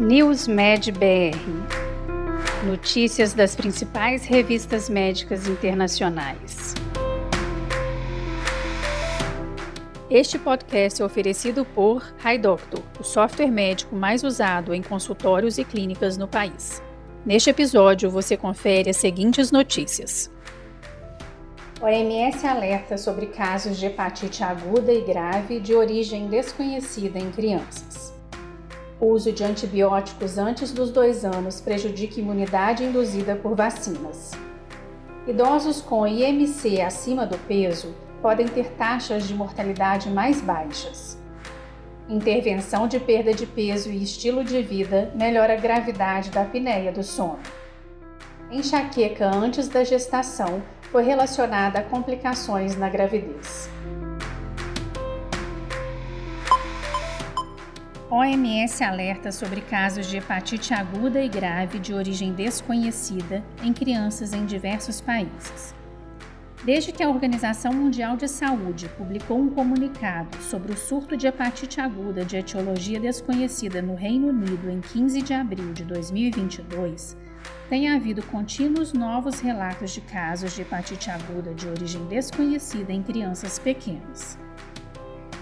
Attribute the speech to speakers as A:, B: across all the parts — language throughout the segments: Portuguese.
A: NewsMed BR Notícias das principais revistas médicas internacionais. Este podcast é oferecido por HiDoctor, o software médico mais usado em consultórios e clínicas no país. Neste episódio, você confere as seguintes notícias. OMS alerta sobre casos de hepatite aguda e grave de origem desconhecida em crianças. Uso de antibióticos antes dos dois anos prejudica a imunidade induzida por vacinas. Idosos com IMC acima do peso podem ter taxas de mortalidade mais baixas. Intervenção de perda de peso e estilo de vida melhora a gravidade da apneia do sono. Enxaqueca antes da gestação foi relacionada a complicações na gravidez. OMS alerta sobre casos de hepatite aguda e grave de origem desconhecida em crianças em diversos países. Desde que a Organização Mundial de Saúde publicou um comunicado sobre o surto de hepatite aguda de etiologia desconhecida no Reino Unido em 15 de abril de 2022, tem havido contínuos novos relatos de casos de hepatite aguda de origem desconhecida em crianças pequenas.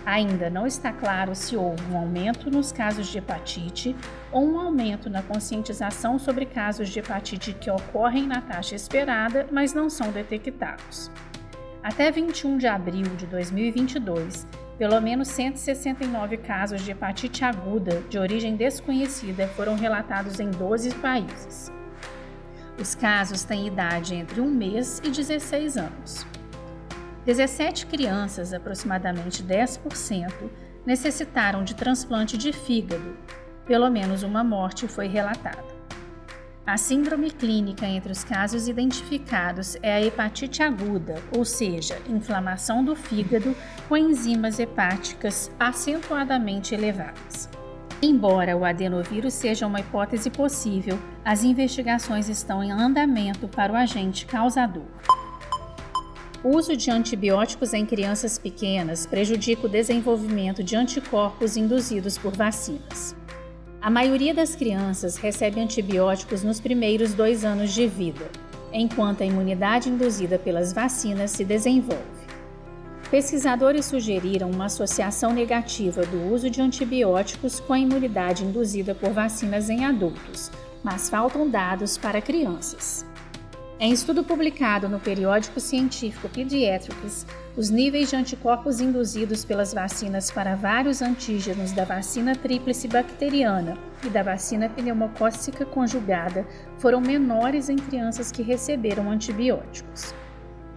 A: Ainda não está claro se houve um aumento nos casos de hepatite ou um aumento na conscientização sobre casos de hepatite que ocorrem na taxa esperada, mas não são detectados. Até 21 de abril de 2022, pelo menos 169 casos de hepatite aguda de origem desconhecida foram relatados em 12 países. Os casos têm idade entre 1 mês e 16 anos. 17 crianças, aproximadamente 10%, necessitaram de transplante de fígado. Pelo menos uma morte foi relatada. A síndrome clínica entre os casos identificados é a hepatite aguda, ou seja, inflamação do fígado com enzimas hepáticas acentuadamente elevadas. Embora o adenovírus seja uma hipótese possível, as investigações estão em andamento para o agente causador. O uso de antibióticos em crianças pequenas prejudica o desenvolvimento de anticorpos induzidos por vacinas. A maioria das crianças recebe antibióticos nos primeiros dois anos de vida, enquanto a imunidade induzida pelas vacinas se desenvolve. Pesquisadores sugeriram uma associação negativa do uso de antibióticos com a imunidade induzida por vacinas em adultos, mas faltam dados para crianças. Em estudo publicado no periódico científico Pediatrics, os níveis de anticorpos induzidos pelas vacinas para vários antígenos da vacina tríplice bacteriana e da vacina pneumocócica conjugada foram menores em crianças que receberam antibióticos.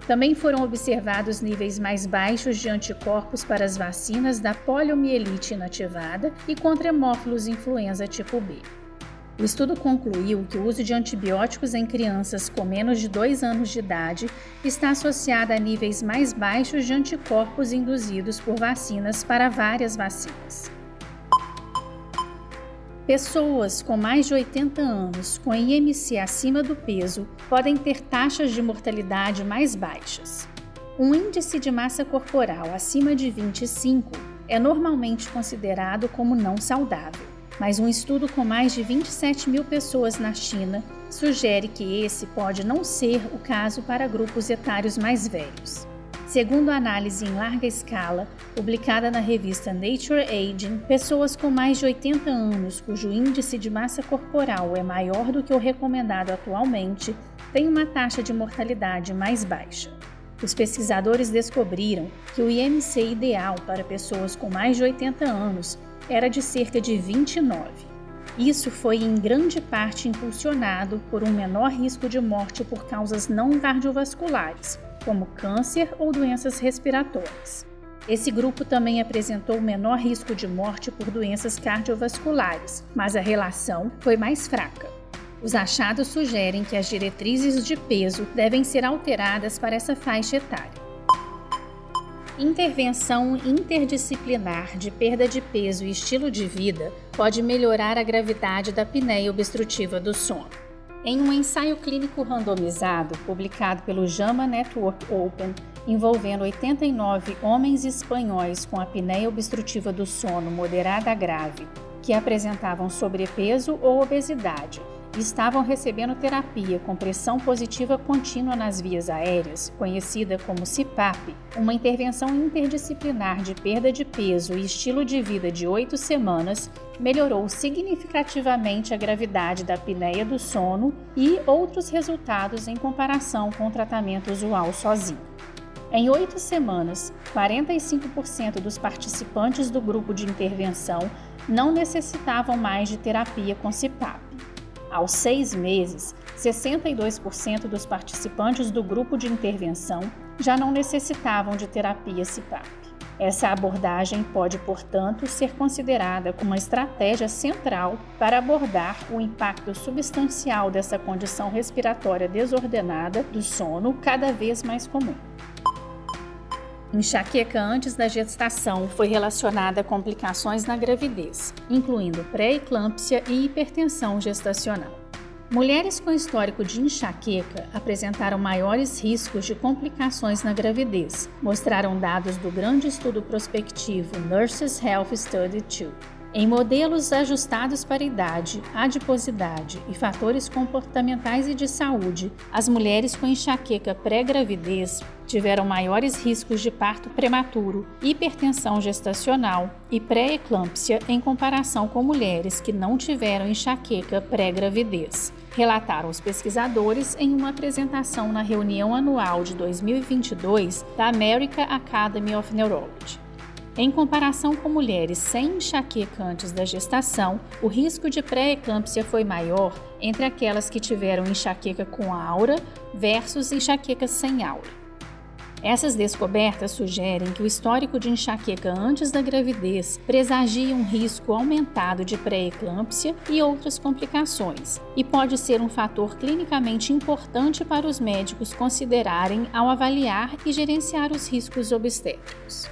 A: Também foram observados níveis mais baixos de anticorpos para as vacinas da poliomielite inativada e contra hemófilos influenza tipo B. O estudo concluiu que o uso de antibióticos em crianças com menos de 2 anos de idade está associado a níveis mais baixos de anticorpos induzidos por vacinas para várias vacinas. Pessoas com mais de 80 anos com IMC acima do peso podem ter taxas de mortalidade mais baixas. Um índice de massa corporal acima de 25 é normalmente considerado como não saudável mas um estudo com mais de 27 mil pessoas na China sugere que esse pode não ser o caso para grupos etários mais velhos. Segundo a análise em larga escala, publicada na revista Nature Aging, pessoas com mais de 80 anos cujo índice de massa corporal é maior do que o recomendado atualmente têm uma taxa de mortalidade mais baixa. Os pesquisadores descobriram que o IMC ideal para pessoas com mais de 80 anos era de cerca de 29. Isso foi em grande parte impulsionado por um menor risco de morte por causas não cardiovasculares, como câncer ou doenças respiratórias. Esse grupo também apresentou menor risco de morte por doenças cardiovasculares, mas a relação foi mais fraca. Os achados sugerem que as diretrizes de peso devem ser alteradas para essa faixa etária. Intervenção interdisciplinar de perda de peso e estilo de vida pode melhorar a gravidade da apneia obstrutiva do sono. Em um ensaio clínico randomizado publicado pelo JAMA Network Open, envolvendo 89 homens espanhóis com apneia obstrutiva do sono moderada a grave que apresentavam sobrepeso ou obesidade estavam recebendo terapia com pressão positiva contínua nas vias aéreas, conhecida como CPAP, uma intervenção interdisciplinar de perda de peso e estilo de vida de oito semanas, melhorou significativamente a gravidade da apneia do sono e outros resultados em comparação com o tratamento usual sozinho. Em oito semanas, 45% dos participantes do grupo de intervenção não necessitavam mais de terapia com CPAP. Aos seis meses, 62% dos participantes do grupo de intervenção já não necessitavam de terapia CPAP. Essa abordagem pode, portanto, ser considerada como uma estratégia central para abordar o impacto substancial dessa condição respiratória desordenada do sono cada vez mais comum. Enxaqueca antes da gestação foi relacionada a complicações na gravidez, incluindo pré-eclâmpsia e hipertensão gestacional. Mulheres com histórico de enxaqueca apresentaram maiores riscos de complicações na gravidez, mostraram dados do grande estudo prospectivo Nurses Health Study 2. Em modelos ajustados para idade, adiposidade e fatores comportamentais e de saúde, as mulheres com enxaqueca pré-gravidez tiveram maiores riscos de parto prematuro, hipertensão gestacional e pré-eclâmpsia em comparação com mulheres que não tiveram enxaqueca pré-gravidez, relataram os pesquisadores em uma apresentação na reunião anual de 2022 da American Academy of Neurology. Em comparação com mulheres sem enxaqueca antes da gestação, o risco de pré-eclâmpsia foi maior entre aquelas que tiveram enxaqueca com aura versus enxaqueca sem aura. Essas descobertas sugerem que o histórico de enxaqueca antes da gravidez presagia um risco aumentado de pré-eclâmpsia e outras complicações, e pode ser um fator clinicamente importante para os médicos considerarem ao avaliar e gerenciar os riscos obstétricos.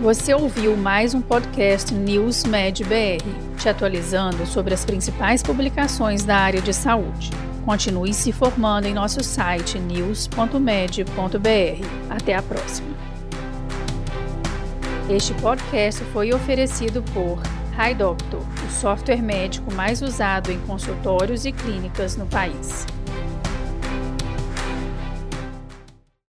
A: Você ouviu mais um podcast News Med BR, te atualizando sobre as principais publicações da área de saúde. Continue se formando em nosso site news.med.br. Até a próxima. Este podcast foi oferecido por HiDoctor, o software médico mais usado em consultórios e clínicas no país.